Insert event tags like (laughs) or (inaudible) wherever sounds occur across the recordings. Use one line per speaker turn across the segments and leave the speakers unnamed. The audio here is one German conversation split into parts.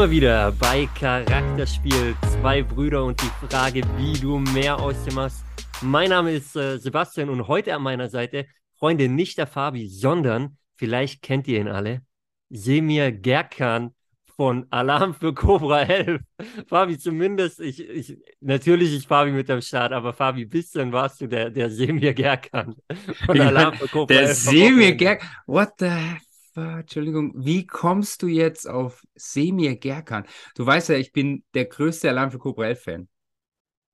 Wir wieder bei Charakterspiel. Zwei Brüder und die Frage, wie du mehr aus dem hast. Mein Name ist äh, Sebastian und heute an meiner Seite, Freunde, nicht der Fabi, sondern, vielleicht kennt ihr ihn alle, Semir Gerkan von Alarm für Cobra 11. Fabi, zumindest, ich, ich, natürlich ist Fabi mit am Start, aber Fabi, bis dann warst du der, der Semir Gerkan
von Alarm für Cobra der 11. Der Semir Gerkan, what the Entschuldigung, wie kommst du jetzt auf Semir Gerkan? Du weißt ja, ich bin der größte Alarm für Cobra 11 Fan.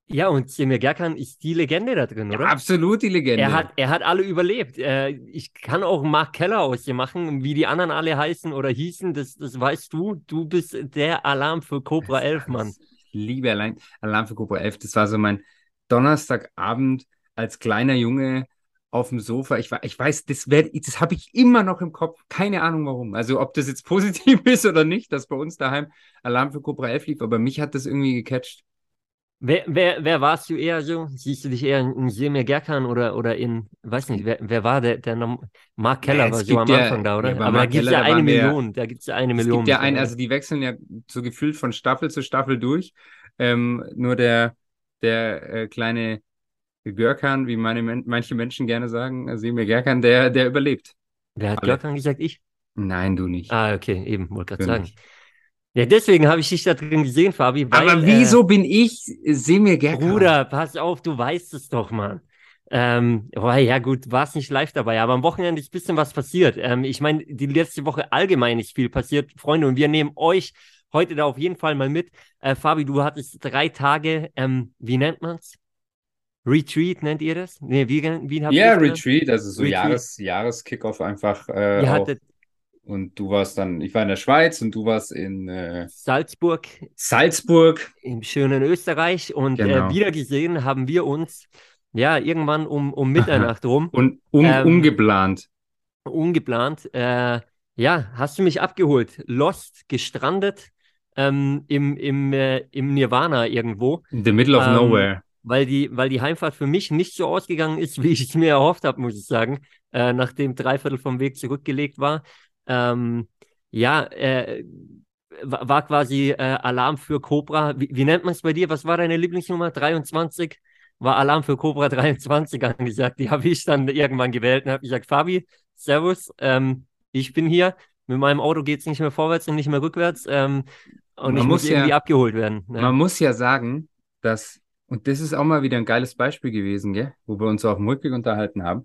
Ja, und Semir Gerkan ist die Legende da drin, oder? Ja,
absolut die Legende.
Er hat, er hat alle überlebt. Äh, ich kann auch Mark Keller aus dir machen, wie die anderen alle heißen oder hießen, das, das weißt du. Du bist der Alarm für Cobra 11, Mann.
Ich liebe allein Alarm für Cobra 11. Das war so mein Donnerstagabend als kleiner Junge auf dem Sofa. Ich, ich weiß, das, das habe ich immer noch im Kopf. Keine Ahnung warum. Also ob das jetzt (laughs) positiv ist oder nicht, dass bei uns daheim Alarm für Cobra 11 lief, aber mich hat das irgendwie gecatcht.
Wer, wer, wer warst du eher so? Siehst du dich eher in Semir Gerkan oder, oder in, weiß nicht, wer, wer war der, der Mark Keller ja, war so am Anfang da, oder? Ja, Aber Mark da gibt es ja eine Million, da gibt es ja eine es Million.
Gibt ja ein, also die wechseln ja so gefühlt von Staffel zu Staffel durch. Ähm, nur der, der äh, kleine Görkan, wie meine, manche Menschen gerne sagen, äh, Semir Gerkan, der, der überlebt.
Wer hat Alle. Görkan gesagt? Ich?
Nein, du nicht.
Ah, okay, eben, wollte gerade sagen. Nicht. Ja, deswegen habe ich dich da drin gesehen, Fabi.
Weil, Aber wieso äh, bin ich Semir Gerkan?
Bruder, pass auf, du weißt es doch, Mann. Ähm, oh, ja, gut, war es nicht live dabei, aber am Wochenende ist ein bisschen was passiert. Ähm, ich meine, die letzte Woche allgemein ist viel passiert, Freunde, und wir nehmen euch heute da auf jeden Fall mal mit. Äh, Fabi, du hattest drei Tage, ähm, wie nennt man's? Retreat nennt ihr das? Nee, wie, wie
habt Ja, yeah, Retreat, also so Retreat. Jahres, Jahreskickoff einfach.
Äh, ihr hattet
und du warst dann, ich war in der Schweiz und du warst in äh,
Salzburg.
Salzburg.
Im schönen Österreich. Und äh, genau. äh, wieder gesehen haben wir uns, ja, irgendwann um, um Mitternacht rum. (laughs)
Und un ähm, ungeplant.
Ungeplant. Äh, ja, hast du mich abgeholt? Lost, gestrandet ähm, im, im, äh, im Nirvana irgendwo.
In the middle of ähm, nowhere.
Weil die, weil die Heimfahrt für mich nicht so ausgegangen ist, (laughs) wie ich es mir erhofft habe, muss ich sagen, äh, nachdem Dreiviertel vom Weg zurückgelegt war ähm, ja, äh, war quasi äh, Alarm für Cobra. Wie, wie nennt man es bei dir? Was war deine Lieblingsnummer? 23? War Alarm für Cobra (laughs) 23 angesagt. Die habe ich dann irgendwann gewählt und habe gesagt, Fabi, Servus, ähm, ich bin hier. Mit meinem Auto geht es nicht mehr vorwärts und nicht mehr rückwärts. Ähm, und man ich muss, muss irgendwie ja, abgeholt werden.
Ja. Man muss ja sagen, dass, und das ist auch mal wieder ein geiles Beispiel gewesen, gell? wo wir uns dem Rückweg unterhalten haben.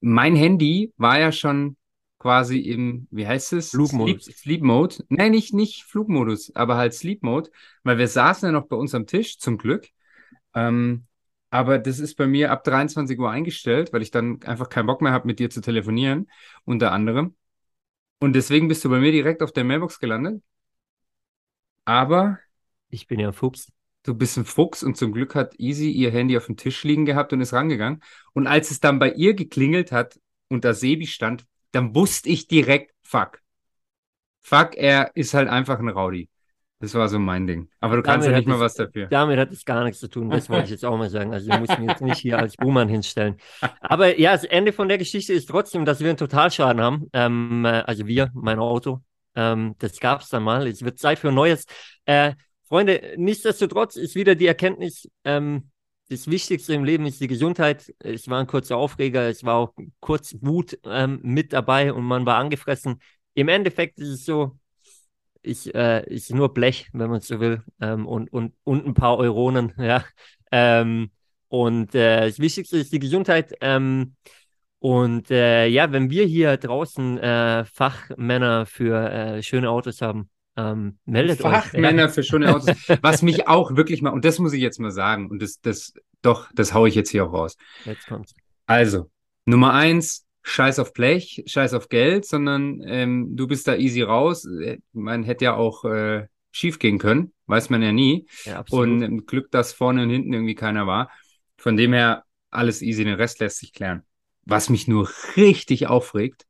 Mein Handy war ja schon quasi im, wie heißt es?
Flugmodus.
Sleep, Sleep Mode. Nein, nicht, nicht Flugmodus, aber halt Sleep Mode, weil wir saßen ja noch bei uns am Tisch, zum Glück. Ähm, aber das ist bei mir ab 23 Uhr eingestellt, weil ich dann einfach keinen Bock mehr habe, mit dir zu telefonieren, unter anderem. Und deswegen bist du bei mir direkt auf der Mailbox gelandet. Aber.
Ich bin ja ein Fuchs.
Du bist ein Fuchs und zum Glück hat Easy ihr Handy auf dem Tisch liegen gehabt und ist rangegangen. Und als es dann bei ihr geklingelt hat und da Sebi stand, dann wusste ich direkt, fuck. Fuck, er ist halt einfach ein Rowdy. Das war so mein Ding. Aber du kannst ja nicht mal was dafür.
Damit hat es gar nichts zu tun, das wollte ich jetzt auch mal sagen. Also, du musst mich jetzt nicht hier als Buhmann hinstellen. Aber ja, das Ende von der Geschichte ist trotzdem, dass wir einen Totalschaden haben. Ähm, äh, also, wir, mein Auto. Ähm, das gab es dann mal. Es wird Zeit für ein neues. Äh, Freunde, nichtsdestotrotz ist wieder die Erkenntnis, ähm, das Wichtigste im Leben ist die Gesundheit. Es war ein kurzer Aufreger, es war auch kurz Wut ähm, mit dabei und man war angefressen. Im Endeffekt ist es so, ich, äh, ist nur Blech, wenn man so will, ähm, und, und, und ein paar Euronen, (laughs) ja. Ähm, und äh, das Wichtigste ist die Gesundheit. Ähm, und äh, ja, wenn wir hier draußen äh, Fachmänner für äh, schöne Autos haben, ähm, meldet
Fachmänner euch. (laughs) für schöne Autos. Was mich auch wirklich mal, und das muss ich jetzt mal sagen, und das, das, doch, das haue ich jetzt hier auch raus.
Jetzt kommt's.
Also, Nummer eins, scheiß auf Blech, scheiß auf Geld, sondern ähm, du bist da easy raus. Äh, man hätte ja auch äh, schief gehen können, weiß man ja nie. Ja. Und Glück, dass vorne und hinten irgendwie keiner war. Von dem her, alles easy, den Rest lässt sich klären. Was mich nur richtig aufregt,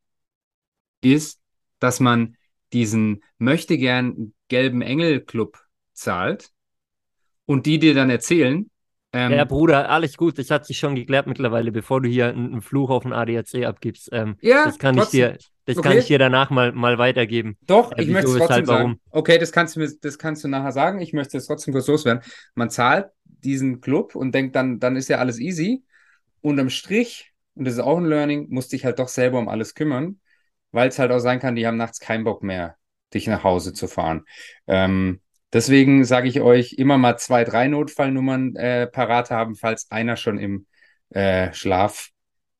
ist, dass man diesen möchte gern gelben Engel Club zahlt und die dir dann erzählen.
Ähm, ja, Bruder, alles gut, das hat sich schon geklärt mittlerweile, bevor du hier einen, Fluch auf den ADAC abgibst. Ähm,
ja,
das kann trotzdem. ich dir, Das okay. kann ich dir danach mal, mal weitergeben.
Doch, äh, ich möchte es trotzdem sagen. Okay, das kannst, du mir, das kannst du nachher sagen. Ich möchte es trotzdem kurz loswerden. Man zahlt diesen Club und denkt dann, dann ist ja alles easy. Unterm Strich, und das ist auch ein Learning, musst dich halt doch selber um alles kümmern, weil es halt auch sein kann, die haben nachts keinen Bock mehr, dich nach Hause zu fahren. Ähm, deswegen sage ich euch, immer mal zwei, drei Notfallnummern äh, parat haben, falls einer schon im äh, Schlaf,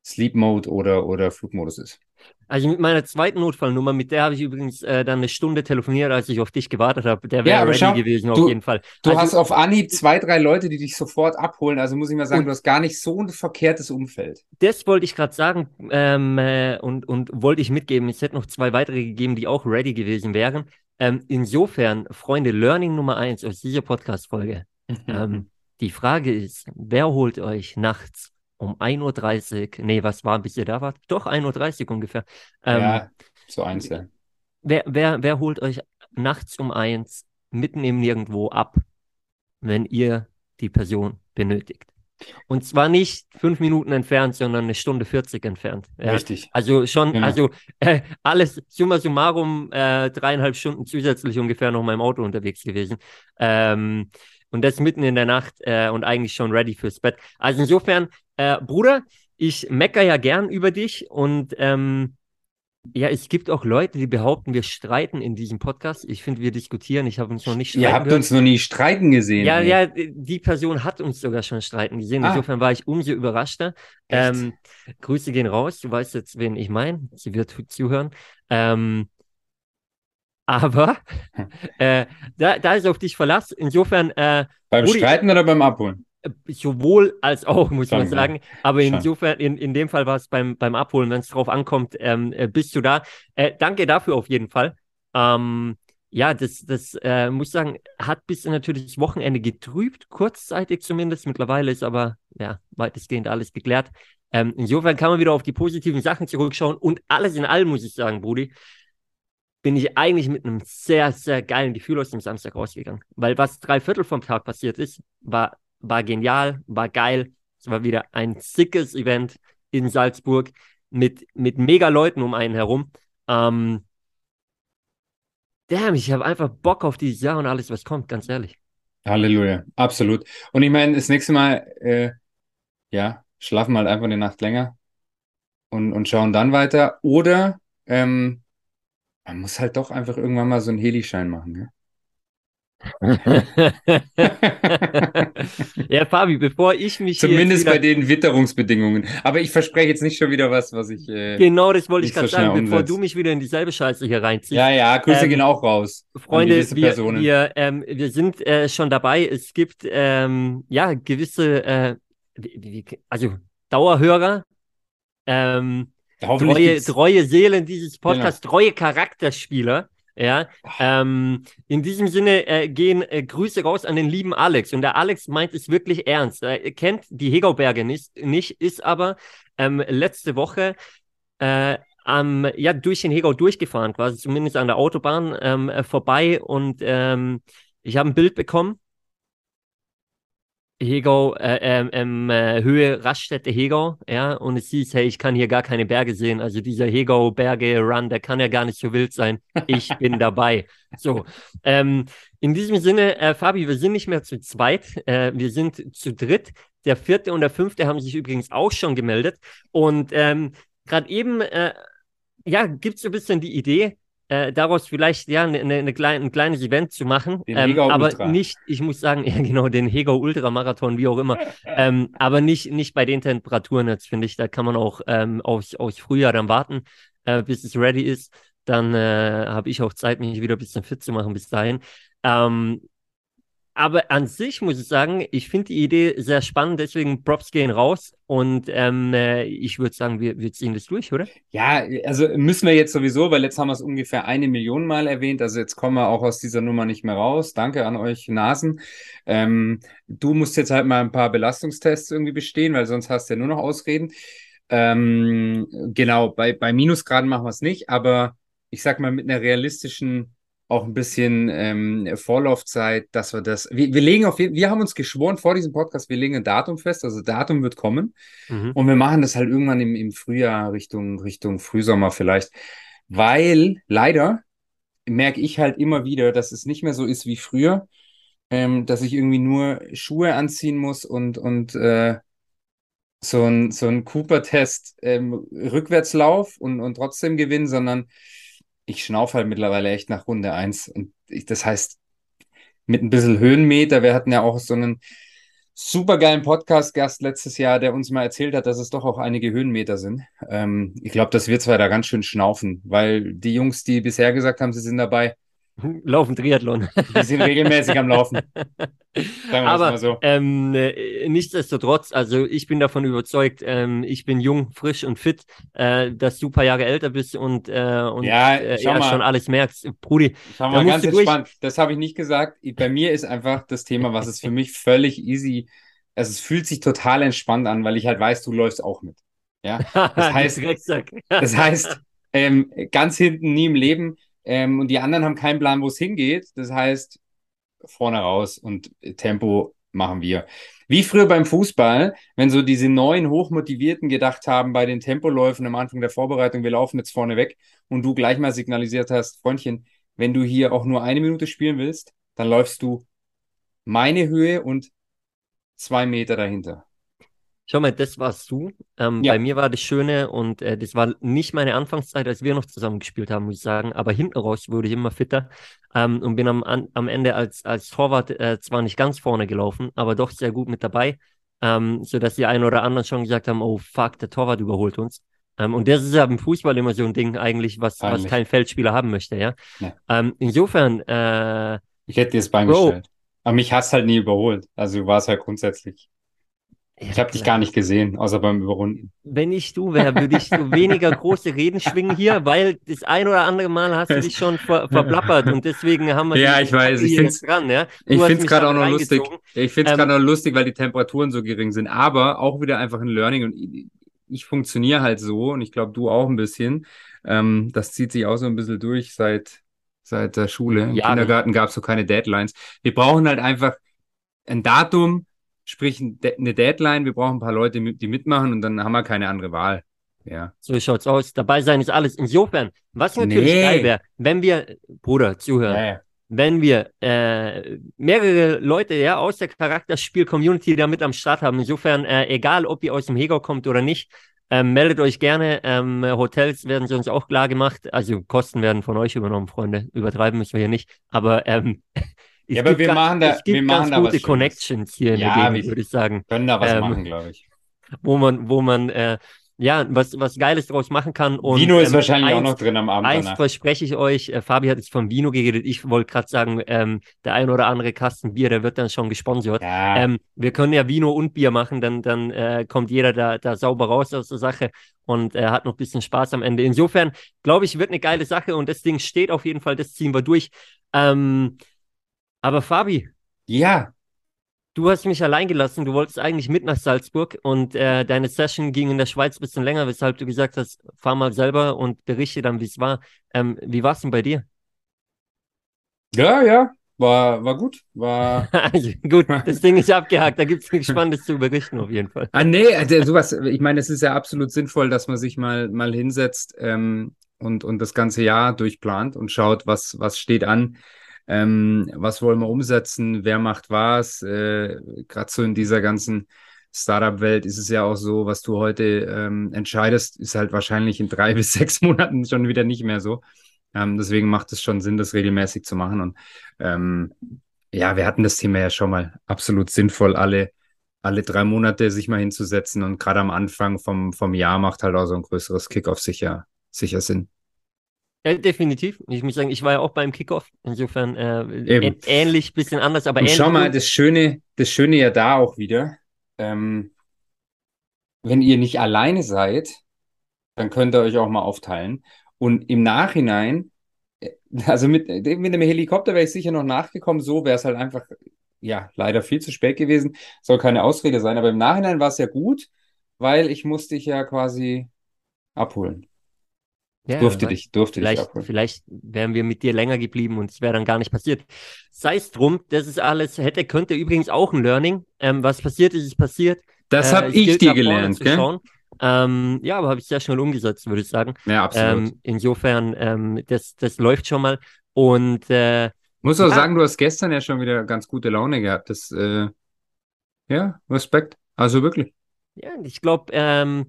Sleep Mode oder, oder Flugmodus ist.
Also mit meiner zweiten Notfallnummer, mit der habe ich übrigens äh, dann eine Stunde telefoniert, als ich auf dich gewartet habe. Der wäre ja, ready schau, gewesen, auf jeden Fall.
Du also, hast auf Anhieb zwei, drei Leute, die dich sofort abholen. Also muss ich mal sagen, du hast gar nicht so ein verkehrtes Umfeld.
Das wollte ich gerade sagen ähm, äh, und, und wollte ich mitgeben. Es hätte noch zwei weitere gegeben, die auch ready gewesen wären. Ähm, insofern, Freunde, Learning Nummer eins aus dieser Podcast-Folge. (laughs) ähm, die Frage ist, wer holt euch nachts um 1.30 Uhr, nee, was war, bis ihr da wart? Doch, 1.30 Uhr ungefähr.
Ähm, ja, so eins, ja.
Wer, wer, wer holt euch nachts um eins mitten im Nirgendwo ab, wenn ihr die Person benötigt? Und zwar nicht fünf Minuten entfernt, sondern eine Stunde 40 entfernt.
Ja. Richtig.
Also schon, genau. also äh, alles summa summarum äh, dreieinhalb Stunden zusätzlich ungefähr noch in meinem Auto unterwegs gewesen. Ähm, und das mitten in der Nacht äh, und eigentlich schon ready fürs Bett. Also insofern, äh, Bruder, ich mecker ja gern über dich und ähm, ja, es gibt auch Leute, die behaupten, wir streiten in diesem Podcast. Ich finde, wir diskutieren. Ich habe uns noch nicht
streiten Ihr habt gehört. uns noch nie streiten gesehen.
Ja, ja, die Person hat uns sogar schon streiten gesehen. Ah. Insofern war ich umso überraschter. Ähm, Grüße gehen raus. Du weißt jetzt, wen ich meine. Sie wird zuhören. Ähm, aber (laughs) äh, da, da ist auf dich Verlass. Insofern. Äh,
beim Rudi, Streiten oder beim Abholen?
Sowohl als auch, (laughs) muss Schon, man sagen. Aber Schon. insofern, in, in dem Fall war es beim, beim Abholen, wenn es drauf ankommt, ähm, äh, bist du da. Äh, danke dafür auf jeden Fall. Ähm, ja, das, das äh, muss ich sagen, hat bis natürlich das Wochenende getrübt, kurzzeitig zumindest. Mittlerweile ist aber ja weitestgehend alles geklärt. Ähm, insofern kann man wieder auf die positiven Sachen zurückschauen und alles in allem muss ich sagen, Brudi, bin ich eigentlich mit einem sehr, sehr geilen Gefühl aus dem Samstag rausgegangen. Weil was drei Viertel vom Tag passiert ist, war, war genial, war geil. Es war wieder ein sickes Event in Salzburg mit, mit mega Leuten um einen herum. Ähm, damn, ich habe einfach Bock auf dieses Jahr und alles, was kommt, ganz ehrlich.
Halleluja, absolut. Und ich meine, das nächste Mal, äh, ja, schlafen wir halt einfach eine Nacht länger und, und schauen dann weiter. Oder ähm, man muss halt doch einfach irgendwann mal so einen Helischein machen, ne?
Ja, Fabi, bevor ich mich.
Zumindest wieder... bei den Witterungsbedingungen. Aber ich verspreche jetzt nicht schon wieder was, was ich. Äh,
genau, das wollte ich gerade so sagen, umsetzt. bevor du mich wieder in dieselbe Scheiße hier reinziehst.
Ja, ja, Grüße ähm, gehen auch raus.
Freunde, wir, wir, ähm, wir sind äh, schon dabei. Es gibt ähm, ja gewisse, äh, also Dauerhörer, ähm, treue, treue Seelen dieses Podcasts, genau. treue Charakterspieler. Ja, ähm, in diesem Sinne äh, gehen äh, Grüße raus an den lieben Alex. Und der Alex meint es wirklich ernst. Er kennt die Hegauberge nicht, nicht ist aber ähm, letzte Woche äh, am, ja, durch den Hegau durchgefahren, quasi zumindest an der Autobahn ähm, vorbei. Und ähm, ich habe ein Bild bekommen Hegau, äh, ähm, ähm, äh, Höhe Raststätte Hegau, ja, und es hieß, hey, ich kann hier gar keine Berge sehen. Also dieser Hegau-Berge-Run, der kann ja gar nicht so wild sein. Ich bin (laughs) dabei. So, ähm, in diesem Sinne, äh, Fabi, wir sind nicht mehr zu zweit, äh, wir sind zu dritt. Der vierte und der fünfte haben sich übrigens auch schon gemeldet. Und ähm, gerade eben, äh, ja, gibt es so ein bisschen die Idee, äh, daraus vielleicht ja eine, eine, eine klein, ein kleines Event zu machen. Ähm, aber Ultra. nicht, ich muss sagen, (laughs) ja genau, den Hegau Ultramarathon, wie auch immer. ähm, aber nicht, nicht bei den Temperaturen jetzt, finde ich. Da kann man auch ähm, aufs, aufs Frühjahr dann warten, äh, bis es ready ist. Dann äh, habe ich auch Zeit, mich wieder ein bisschen fit zu machen bis dahin. Ähm, aber an sich muss ich sagen, ich finde die Idee sehr spannend, deswegen Props gehen raus und ähm, äh, ich würde sagen, wir, wir ziehen das durch, oder?
Ja, also müssen wir jetzt sowieso, weil jetzt haben wir es ungefähr eine Million Mal erwähnt, also jetzt kommen wir auch aus dieser Nummer nicht mehr raus. Danke an euch Nasen. Ähm, du musst jetzt halt mal ein paar Belastungstests irgendwie bestehen, weil sonst hast du ja nur noch Ausreden. Ähm, genau, bei, bei Minusgraden machen wir es nicht, aber ich sag mal mit einer realistischen auch ein bisschen ähm, Vorlaufzeit, dass wir das. Wir, wir legen auf wir haben uns geschworen vor diesem Podcast, wir legen ein Datum fest, also Datum wird kommen. Mhm. Und wir machen das halt irgendwann im, im Frühjahr, Richtung, Richtung Frühsommer vielleicht. weil leider merke ich halt immer wieder, dass es nicht mehr so ist wie früher, ähm, dass ich irgendwie nur Schuhe anziehen muss und, und äh, so ein, so ein Cooper-Test ähm, Rückwärtslauf und, und trotzdem gewinnen, sondern ich schnaufe halt mittlerweile echt nach Runde 1. Und ich, das heißt, mit ein bisschen Höhenmeter, wir hatten ja auch so einen super geilen Podcast-Gast letztes Jahr, der uns mal erzählt hat, dass es doch auch einige Höhenmeter sind. Ähm, ich glaube, dass wir zwei da ganz schön schnaufen, weil die Jungs, die bisher gesagt haben, sie sind dabei, (laughs)
Laufen Triathlon.
Die sind regelmäßig am Laufen. (laughs)
Aber so. ähm, äh, nichtsdestotrotz, also ich bin davon überzeugt, ähm, ich bin jung, frisch und fit, äh, dass du ein paar Jahre älter bist und, äh, und
ja, äh, ja
schon alles merkst. Brudi,
schau mal ganz entspannt. Das habe ich nicht gesagt. Bei mir ist einfach das Thema, was ist für mich völlig easy. Also es fühlt sich total entspannt an, weil ich halt weiß, du läufst auch mit. Ja, (laughs) das heißt, das heißt, ähm, ganz hinten nie im Leben ähm, und die anderen haben keinen Plan, wo es hingeht. Das heißt, vorne raus und Tempo machen wir. Wie früher beim Fußball, wenn so diese neuen Hochmotivierten gedacht haben bei den Tempoläufen am Anfang der Vorbereitung, wir laufen jetzt vorne weg und du gleich mal signalisiert hast, Freundchen, wenn du hier auch nur eine Minute spielen willst, dann läufst du meine Höhe und zwei Meter dahinter.
Schau mal, das warst du. Ähm, ja. Bei mir war das Schöne und äh, das war nicht meine Anfangszeit, als wir noch zusammen gespielt haben, muss ich sagen. Aber hinten raus wurde ich immer fitter ähm, und bin am, an, am Ende als, als Torwart äh, zwar nicht ganz vorne gelaufen, aber doch sehr gut mit dabei, ähm, sodass die einen oder anderen schon gesagt haben, oh fuck, der Torwart überholt uns. Ähm, und das ist ja im Fußball immer so ein Ding eigentlich, was, was kein Feldspieler haben möchte, ja. ja. Ähm, insofern, äh,
ich hätte dir das Bein gestellt. Aber mich hast halt nie überholt. Also du warst halt grundsätzlich ich habe dich gar nicht gesehen, außer beim Überrunden.
Wenn ich du wäre, würde ich so weniger (laughs) große Reden schwingen hier, weil das ein oder andere Mal hast du dich schon ver verplappert und deswegen haben wir
Ja, ich weiß, ich finde es dran, ja. Ich finde es gerade auch noch lustig. Ich finde es ähm, gerade noch lustig, weil die Temperaturen so gering sind, aber auch wieder einfach ein Learning und ich, ich funktioniere halt so und ich glaube du auch ein bisschen. Ähm, das zieht sich auch so ein bisschen durch seit seit der Schule. Im ja, Kindergarten gab es so keine Deadlines. Wir brauchen halt einfach ein Datum, sprich eine Deadline, wir brauchen ein paar Leute, die mitmachen und dann haben wir keine andere Wahl. Ja.
So schaut's aus. Dabei sein ist alles. Insofern, was natürlich nee. geil wäre, wenn wir, Bruder, zuhören, ja. wenn wir äh, mehrere Leute ja aus der Charakterspiel-Community da mit am Start haben. Insofern, äh, egal ob ihr aus dem Hegau kommt oder nicht, ähm, meldet euch gerne. Ähm, Hotels werden sonst auch klar gemacht. Also Kosten werden von euch übernommen, Freunde. Übertreiben müssen wir hier nicht. Aber ähm, (laughs)
ja, aber wir machen da, wir machen da
gute Connections hier
ja,
in der würde ich sagen.
Können da was ähm, machen, glaube ich.
Wo man, wo man, äh, ja, was, was Geiles draus machen kann.
Und, Vino ist ähm, wahrscheinlich eins, auch noch drin am Abend.
Eins danach. verspreche ich euch, äh, Fabi hat jetzt von Vino geredet. Ich wollte gerade sagen, ähm, der ein oder andere Kasten Bier, der wird dann schon gesponsert. Ja. Ähm, wir können ja Vino und Bier machen, dann, dann äh, kommt jeder da, da sauber raus aus der Sache und äh, hat noch ein bisschen Spaß am Ende. Insofern, glaube ich, wird eine geile Sache und das Ding steht auf jeden Fall, das ziehen wir durch. Ähm, aber Fabi.
Ja.
Du hast mich allein gelassen. Du wolltest eigentlich mit nach Salzburg und äh, deine Session ging in der Schweiz ein bisschen länger, weshalb du gesagt hast, fahr mal selber und berichte dann, wie es war. Ähm, wie war es denn bei dir?
Ja, ja, war, war gut. War (laughs)
gut, (laughs) das Ding ist abgehakt. Da gibt es nichts Spannendes zu berichten, auf jeden Fall.
Ah, nee, also sowas, ich meine, es ist ja absolut sinnvoll, dass man sich mal, mal hinsetzt ähm, und, und das ganze Jahr durchplant und schaut, was, was steht an. Ähm, was wollen wir umsetzen? Wer macht was? Äh, Gerade so in dieser ganzen Startup-Welt ist es ja auch so, was du heute ähm, entscheidest, ist halt wahrscheinlich in drei (laughs) bis sechs Monaten schon wieder nicht mehr so. Ähm, deswegen macht es schon Sinn, das regelmäßig zu machen. Und ähm, ja, wir hatten das Thema ja schon mal absolut sinnvoll, alle, alle drei Monate sich mal hinzusetzen. Und gerade am Anfang vom, vom Jahr macht halt auch so ein größeres Kickoff sicher, sicher Sinn.
Ja, definitiv. Ich muss sagen, ich war ja auch beim Kickoff. Insofern äh, ähnlich, bisschen anders, aber
Und
ähnlich.
Schau mal, das Schöne, das Schöne ja da auch wieder. Ähm, wenn ihr nicht alleine seid, dann könnt ihr euch auch mal aufteilen. Und im Nachhinein, äh, also mit, mit dem Helikopter wäre ich sicher noch nachgekommen, so wäre es halt einfach, ja, leider viel zu spät gewesen. Soll keine Ausrede sein, aber im Nachhinein war es ja gut, weil ich musste dich ja quasi abholen. Ja, durfte dich, durfte
vielleicht,
dich abholen.
Vielleicht wären wir mit dir länger geblieben und es wäre dann gar nicht passiert. Sei es drum, das ist alles, hätte, könnte übrigens auch ein Learning. Ähm, was passiert ist, ist passiert.
Das äh, habe ich dir gelernt, gell?
Ähm, ja, aber habe ich sehr schnell umgesetzt, würde ich sagen.
Ja, absolut.
Ähm, insofern, ähm, das, das läuft schon mal. Und äh,
muss auch ja. sagen, du hast gestern ja schon wieder ganz gute Laune gehabt. Das, äh, ja, Respekt. Also wirklich.
Ja, ich glaube, ähm,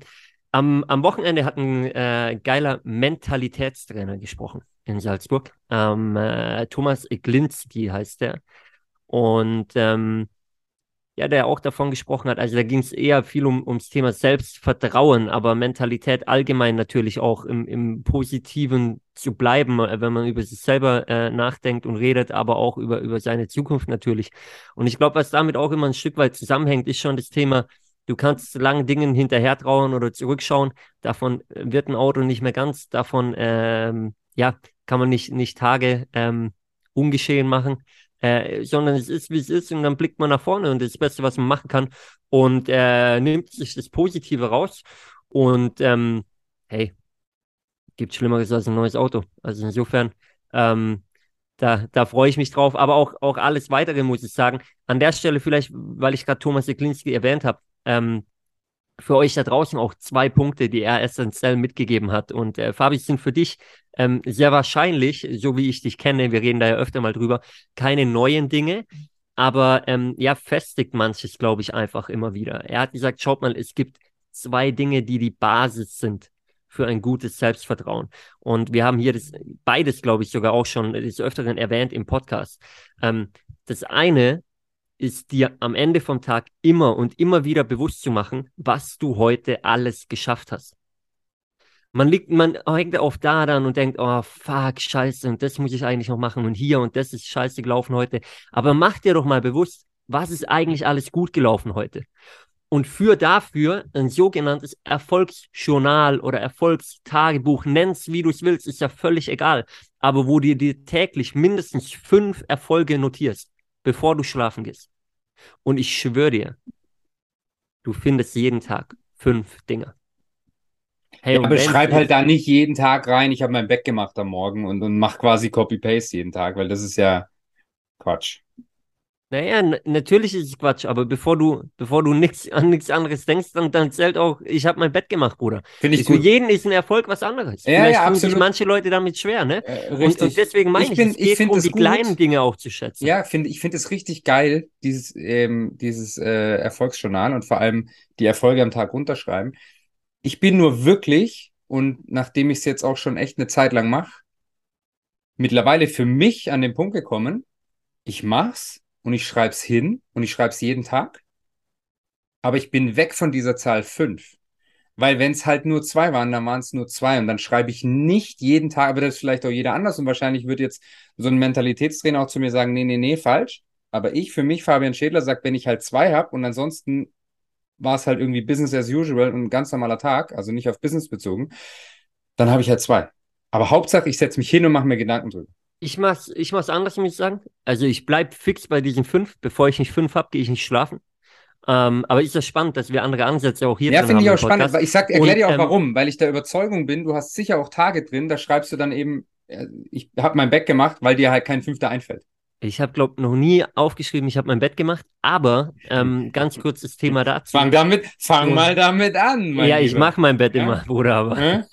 am, am Wochenende hat ein äh, geiler Mentalitätstrainer gesprochen in Salzburg. Ähm, äh, Thomas Glinski heißt der. Und ähm, ja, der auch davon gesprochen hat. Also da ging es eher viel um, ums Thema Selbstvertrauen, aber Mentalität allgemein natürlich auch im, im Positiven zu bleiben, äh, wenn man über sich selber äh, nachdenkt und redet, aber auch über, über seine Zukunft natürlich. Und ich glaube, was damit auch immer ein Stück weit zusammenhängt, ist schon das Thema, du kannst lange Dingen hinterher trauen oder zurückschauen. Davon wird ein Auto nicht mehr ganz, davon ähm, ja, kann man nicht, nicht Tage ähm, ungeschehen machen äh, sondern es ist, wie es ist und dann blickt man nach vorne und das, das Beste, was man machen kann und äh, nimmt sich das Positive raus und ähm, hey, gibt Schlimmeres als ein neues Auto. Also insofern, ähm, da, da freue ich mich drauf, aber auch, auch alles weitere muss ich sagen. An der Stelle vielleicht, weil ich gerade Thomas Seklinski erwähnt habe, ähm, für euch da draußen auch zwei Punkte, die er essentiell mitgegeben hat. Und äh, Fabi, sind für dich ähm, sehr wahrscheinlich, so wie ich dich kenne, wir reden da ja öfter mal drüber, keine neuen Dinge, aber ähm, ja, festigt manches, glaube ich, einfach immer wieder. Er hat gesagt, schaut mal, es gibt zwei Dinge, die die Basis sind für ein gutes Selbstvertrauen. Und wir haben hier das, beides, glaube ich, sogar auch schon des Öfteren erwähnt im Podcast. Ähm, das eine ist dir am Ende vom Tag immer und immer wieder bewusst zu machen, was du heute alles geschafft hast. Man liegt, man hängt oft da dann und denkt, oh fuck, scheiße, und das muss ich eigentlich noch machen und hier und das ist scheiße gelaufen heute. Aber mach dir doch mal bewusst, was ist eigentlich alles gut gelaufen heute? Und für dafür ein sogenanntes Erfolgsjournal oder Erfolgstagebuch, nenn's wie du es willst, ist ja völlig egal. Aber wo du dir täglich mindestens fünf Erfolge notierst bevor du schlafen gehst. Und ich schwöre dir, du findest jeden Tag fünf Dinge.
Hey, ja, aber schreib halt da nicht jeden Tag rein, ich habe mein Bett gemacht am Morgen und, und mach quasi Copy-Paste jeden Tag, weil das ist ja Quatsch.
Naja, natürlich ist es Quatsch, aber bevor du, bevor du (laughs) nix, an nichts anderes denkst, dann, dann zählt auch, ich habe mein Bett gemacht, Bruder.
Finde ich
Für
gut.
jeden ist ein Erfolg was anderes.
Ja, Vielleicht ja, tun
sich manche Leute damit schwer, ne?
Äh, richtig. Und,
und, deswegen meine ich, ich, find, es geht um die gut. kleinen Dinge auch zu schätzen.
Ja, find, ich finde es richtig geil, dieses, ähm, dieses äh, Erfolgsjournal und vor allem die Erfolge am Tag runterschreiben. Ich bin nur wirklich, und nachdem ich es jetzt auch schon echt eine Zeit lang mache, mittlerweile für mich an den Punkt gekommen, ich mach's und ich schreibe es hin und ich schreibe es jeden Tag. Aber ich bin weg von dieser Zahl fünf. Weil wenn es halt nur zwei waren, dann waren es nur zwei. Und dann schreibe ich nicht jeden Tag, aber das ist vielleicht auch jeder anders. Und wahrscheinlich wird jetzt so ein Mentalitätstrainer auch zu mir sagen, nee, nee, nee, falsch. Aber ich für mich, Fabian Schädler, sagt, wenn ich halt zwei habe und ansonsten war es halt irgendwie Business as usual und ein ganz normaler Tag, also nicht auf Business bezogen, dann habe ich halt zwei. Aber Hauptsache, ich setze mich hin und mache mir Gedanken drüber.
Ich mach's, ich mach's anders, muss ich sagen. Also ich bleib fix bei diesen fünf. Bevor ich nicht fünf habe, gehe ich nicht schlafen. Ähm, aber ist das spannend, dass wir andere Ansätze auch hier
ja, finde ich auch spannend. Weil ich sag, erklär dir auch ähm, warum, weil ich der Überzeugung bin, du hast sicher auch Tage drin, da schreibst du dann eben, äh, ich habe mein Back gemacht, weil dir halt kein Fünfter einfällt.
Ich habe, glaube noch nie aufgeschrieben, ich habe mein Bett gemacht, aber ähm, ganz kurzes Thema dazu.
Fang damit, fang mal damit an.
ja, ich mache mein Bett ja? immer, Bruder, aber. (laughs)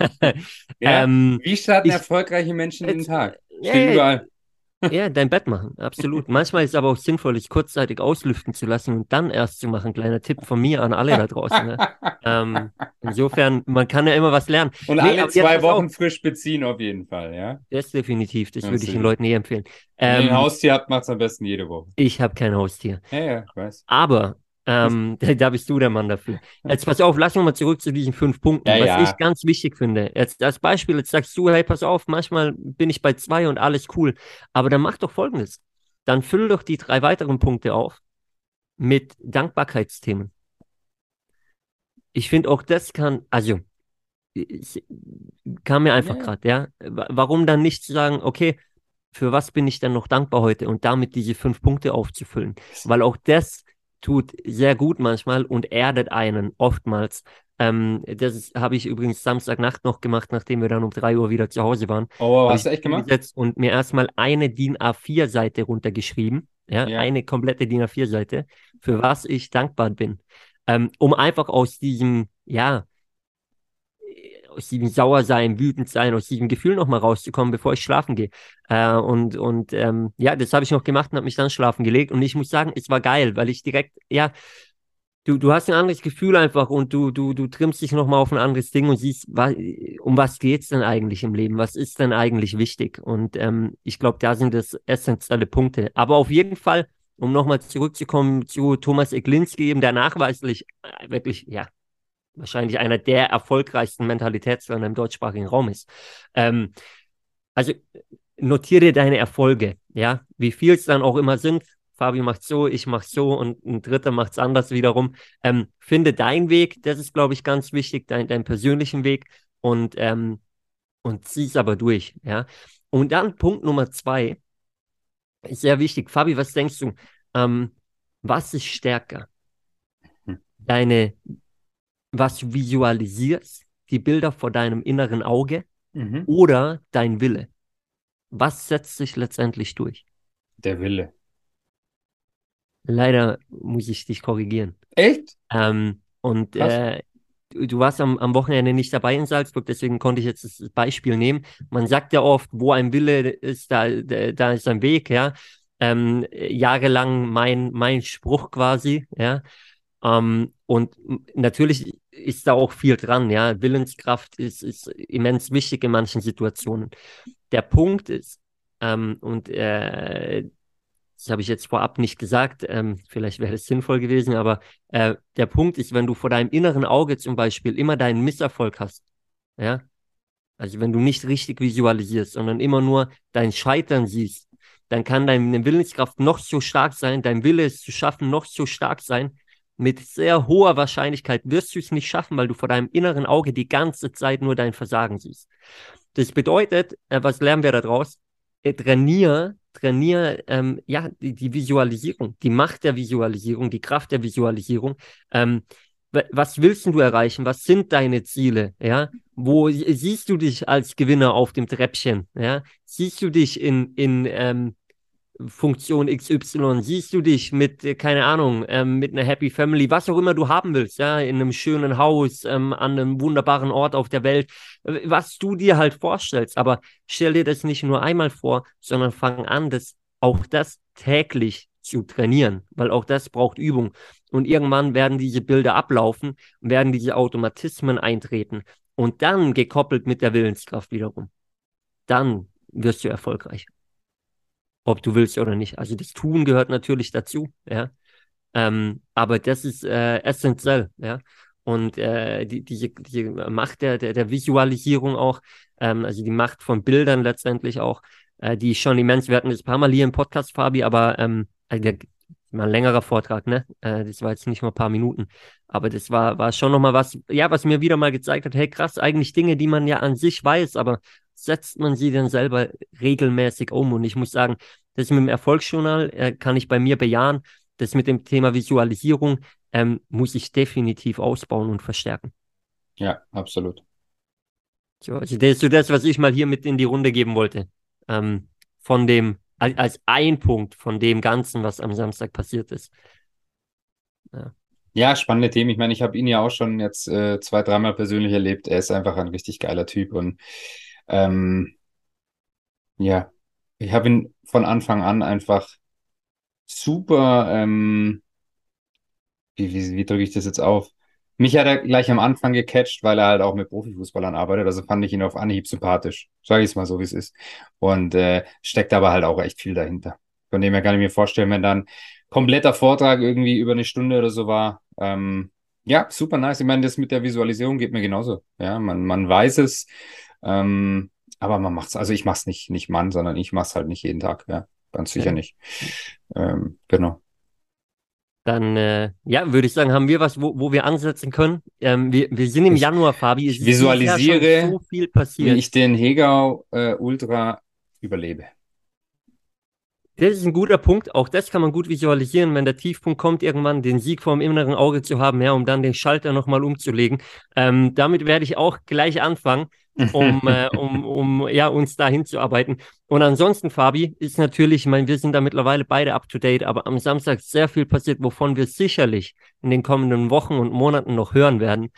ja? ähm, Wie starten ich, erfolgreiche Menschen den Tag?
Steht ja, überall. Ja, dein Bett machen, absolut. Manchmal ist es aber auch sinnvoll, dich kurzzeitig auslüften zu lassen und dann erst zu machen. Kleiner Tipp von mir an alle da draußen. Ne? (laughs) ähm, insofern, man kann ja immer was lernen.
Und nee, alle zwei Wochen auf. frisch beziehen auf jeden Fall, ja?
Das definitiv, das würde ich den Leuten eh empfehlen.
Ähm, Wenn ihr ein ähm, Haustier habt, macht es am besten jede Woche.
Ich habe kein Haustier.
Ja, ja, ich weiß.
Aber ähm, (laughs) da bist du der Mann dafür. Jetzt pass auf, lass uns mal zurück zu diesen fünf Punkten, ja, was ja. ich ganz wichtig finde. Jetzt als Beispiel, jetzt sagst du, hey, pass auf, manchmal bin ich bei zwei und alles cool. Aber dann mach doch folgendes. Dann füll doch die drei weiteren Punkte auf mit Dankbarkeitsthemen. Ich finde auch das kann, also kam mir einfach ja. gerade, ja. Warum dann nicht sagen, okay, für was bin ich dann noch dankbar heute und damit diese fünf Punkte aufzufüllen? Weil auch das tut sehr gut manchmal und erdet einen oftmals. Ähm, das habe ich übrigens Samstagnacht noch gemacht, nachdem wir dann um drei Uhr wieder zu Hause waren.
Oh, hast du echt gemacht?
Und mir erstmal eine DIN A4-Seite runtergeschrieben. Ja, ja, eine komplette DIN A4-Seite, für was ich dankbar bin. Ähm, um einfach aus diesem, ja, aus diesem Sauersein, wütend sein, aus diesem Gefühl nochmal rauszukommen, bevor ich schlafen gehe. Äh, und und ähm, ja, das habe ich noch gemacht und habe mich dann schlafen gelegt. Und ich muss sagen, es war geil, weil ich direkt, ja, du, du hast ein anderes Gefühl einfach und du, du, du trimmst dich nochmal auf ein anderes Ding und siehst, was, um was geht's denn eigentlich im Leben? Was ist denn eigentlich wichtig? Und ähm, ich glaube, da sind das essentielle Punkte. Aber auf jeden Fall, um nochmal zurückzukommen zu Thomas Eglinski, eben der nachweislich äh, wirklich, ja, wahrscheinlich einer der erfolgreichsten Mentalitätslerner im deutschsprachigen Raum ist. Ähm, also notiere deine Erfolge, ja, wie viel es dann auch immer sind. Fabi macht so, ich mach so und ein Dritter macht es anders wiederum. Ähm, finde deinen Weg, das ist, glaube ich, ganz wichtig, dein, deinen persönlichen Weg und, ähm, und zieh es aber durch, ja. Und dann Punkt Nummer zwei, ist sehr wichtig. Fabi, was denkst du? Ähm, was ist stärker? Hm. Deine was du visualisierst, die Bilder vor deinem inneren Auge mhm. oder dein Wille? Was setzt sich letztendlich durch?
Der Wille.
Leider muss ich dich korrigieren.
Echt?
Ähm, und äh, du, du, warst am, am Wochenende nicht dabei in Salzburg, deswegen konnte ich jetzt das Beispiel nehmen. Man sagt ja oft, wo ein Wille ist, da, da, da ist ein Weg, ja. Ähm, jahrelang mein, mein Spruch quasi, ja. Ähm, und natürlich ist da auch viel dran, ja. Willenskraft ist, ist immens wichtig in manchen Situationen. Der Punkt ist, ähm, und äh, das habe ich jetzt vorab nicht gesagt, ähm, vielleicht wäre es sinnvoll gewesen, aber äh, der Punkt ist, wenn du vor deinem inneren Auge zum Beispiel immer deinen Misserfolg hast, ja, also wenn du nicht richtig visualisierst, sondern immer nur dein Scheitern siehst, dann kann deine Willenskraft noch so stark sein, dein Wille es zu schaffen noch so stark sein, mit sehr hoher Wahrscheinlichkeit wirst du es nicht schaffen, weil du vor deinem inneren Auge die ganze Zeit nur dein Versagen siehst. Das bedeutet, äh, was lernen wir daraus? Äh, trainier, trainier, ähm, ja, die, die, Visualisierung, die Macht der Visualisierung, die Kraft der Visualisierung. Ähm, was willst du erreichen? Was sind deine Ziele? Ja, wo siehst du dich als Gewinner auf dem Treppchen? Ja, siehst du dich in in ähm, Funktion XY, siehst du dich mit, äh, keine Ahnung, ähm, mit einer Happy Family, was auch immer du haben willst, ja, in einem schönen Haus, ähm, an einem wunderbaren Ort auf der Welt, äh, was du dir halt vorstellst. Aber stell dir das nicht nur einmal vor, sondern fang an, das auch das täglich zu trainieren, weil auch das braucht Übung. Und irgendwann werden diese Bilder ablaufen, werden diese Automatismen eintreten und dann gekoppelt mit der Willenskraft wiederum. Dann wirst du erfolgreich ob du willst oder nicht. Also das Tun gehört natürlich dazu, ja. Ähm, aber das ist äh, essentiell, ja. Und äh, die, diese, die Macht der, der, der Visualisierung auch, ähm, also die Macht von Bildern letztendlich auch, äh, die schon immens, wir hatten das ein paar Mal hier im Podcast, Fabi, aber ähm, also mal ein längerer Vortrag, ne? Äh, das war jetzt nicht mal ein paar Minuten. Aber das war, war schon nochmal was, ja, was mir wieder mal gezeigt hat, hey krass, eigentlich Dinge, die man ja an sich weiß, aber setzt man sie denn selber regelmäßig um? Und ich muss sagen, das mit dem Erfolgsjournal äh, kann ich bei mir bejahen. Das mit dem Thema Visualisierung ähm, muss ich definitiv ausbauen und verstärken.
Ja, absolut.
So, also das ist so das, was ich mal hier mit in die Runde geben wollte. Ähm, von dem, als, ein Punkt von dem Ganzen, was am Samstag passiert ist.
Ja. Ja, spannende Themen. Ich meine, ich habe ihn ja auch schon jetzt äh, zwei, dreimal persönlich erlebt. Er ist einfach ein richtig geiler Typ und ähm, ja, ich habe ihn von Anfang an einfach super, ähm, wie, wie, wie drücke ich das jetzt auf? Mich hat er gleich am Anfang gecatcht, weil er halt auch mit Profifußballern arbeitet. Also fand ich ihn auf Anhieb sympathisch. Sage ich es mal so, wie es ist. Und äh, steckt aber halt auch echt viel dahinter. Von dem her kann ich mir vorstellen, wenn dann kompletter Vortrag irgendwie über eine Stunde oder so war. Ähm, ja, super nice. Ich meine, das mit der Visualisierung geht mir genauso. Ja, man, man weiß es. Ähm, aber man macht es, also ich mache es nicht, nicht Mann, sondern ich mache es halt nicht jeden Tag, ja. Ganz sicher nicht. Ähm, genau.
Dann, äh, ja, würde ich sagen, haben wir was, wo, wo wir ansetzen können. Ähm, wir, wir sind im Januar, Fabi.
Ich visualisiere, so viel passiert. wie ich den Hegau äh, Ultra überlebe.
Das ist ein guter Punkt. Auch das kann man gut visualisieren, wenn der Tiefpunkt kommt, irgendwann den Sieg vor dem inneren Auge zu haben, ja, um dann den Schalter nochmal umzulegen. Ähm, damit werde ich auch gleich anfangen, um, (laughs) äh, um, um ja, uns da hinzuarbeiten. Und ansonsten, Fabi, ist natürlich, ich meine, wir sind da mittlerweile beide up to date, aber am Samstag sehr viel passiert, wovon wir sicherlich in den kommenden Wochen und Monaten noch hören werden.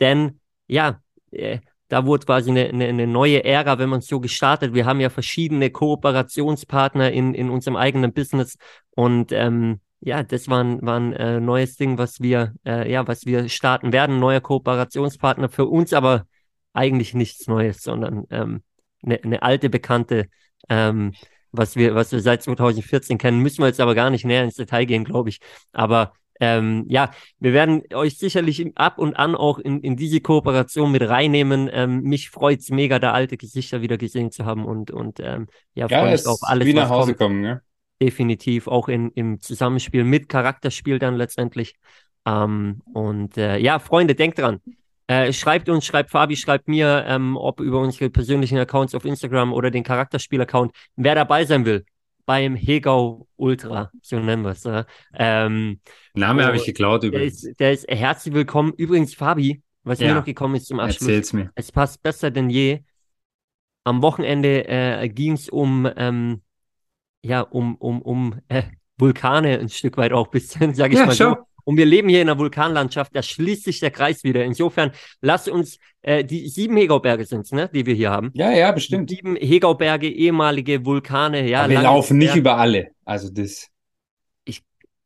Denn ja, äh, da wurde quasi eine, eine, eine neue Ära, wenn man so gestartet. Wir haben ja verschiedene Kooperationspartner in, in unserem eigenen Business und ähm, ja, das war ein, war ein äh, neues Ding, was wir, äh, ja, was wir starten werden, neuer Kooperationspartner für uns, aber eigentlich nichts Neues, sondern ähm, eine, eine alte Bekannte, ähm, was wir, was wir seit 2014 kennen. Müssen wir jetzt aber gar nicht näher ins Detail gehen, glaube ich. Aber ähm, ja, wir werden euch sicherlich ab und an auch in, in diese Kooperation mit reinnehmen. Ähm, mich freut es mega, da alte Gesichter wieder gesehen zu haben und, und ähm, ja,
ja freue mich auf alles. Wie nach Hause kommt. kommen, ne?
Definitiv, auch in, im Zusammenspiel mit Charakterspiel dann letztendlich. Ähm, und äh, ja, Freunde, denkt dran. Äh, schreibt uns, schreibt Fabi, schreibt mir, ähm, ob über unsere persönlichen Accounts auf Instagram oder den Charakterspiel-Account, wer dabei sein will beim Hegau Ultra, so nennen wir es. Äh. Ähm,
Name habe ich geklaut
übrigens. Der ist, der ist herzlich willkommen. Übrigens, Fabi, was ja. mir noch gekommen ist zum Abschluss.
Erzähl's mir.
Es passt besser denn je. Am Wochenende äh, ging es um, ähm, ja, um, um, um äh, Vulkane ein Stück weit auch ein bisschen, (laughs) sage ich ja, mal schau. so. Und wir leben hier in einer Vulkanlandschaft, da schließt sich der Kreis wieder. Insofern, lass uns, äh, die sieben Hegauberge sind es, ne, die wir hier haben.
Ja, ja, bestimmt.
sieben Hegauberge, ehemalige Vulkane, ja.
Aber wir laufen nicht über alle, also das.
Ich,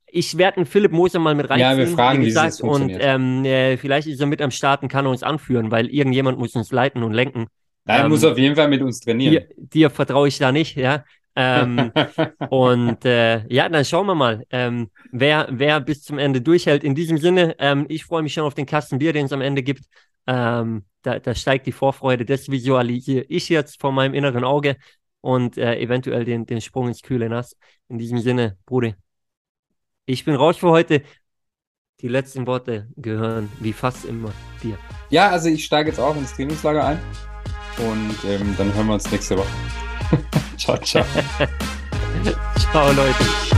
ich werde einen Philipp Moser mal mit reinziehen.
Ja, wir fragen, wie, gesagt.
Und ähm, äh, vielleicht ist er mit am Start und kann er uns anführen, weil irgendjemand muss uns leiten und lenken.
Nein, ähm, muss auf jeden Fall mit uns trainieren.
Dir, dir vertraue ich da nicht, ja. Ähm, und äh, ja, dann schauen wir mal, ähm, wer, wer bis zum Ende durchhält. In diesem Sinne, ähm, ich freue mich schon auf den Kasten Bier, den es am Ende gibt. Ähm, da, da steigt die Vorfreude, das visualisiere ich jetzt vor meinem inneren Auge und äh, eventuell den, den Sprung ins kühle Nass. In diesem Sinne, Bruder, ich bin raus für heute. Die letzten Worte gehören wie fast immer dir.
Ja, also ich steige jetzt auch ins Trainingslager ein und ähm, dann hören wir uns nächste Woche. Ciao, ciao. (laughs)
ciao, Leute.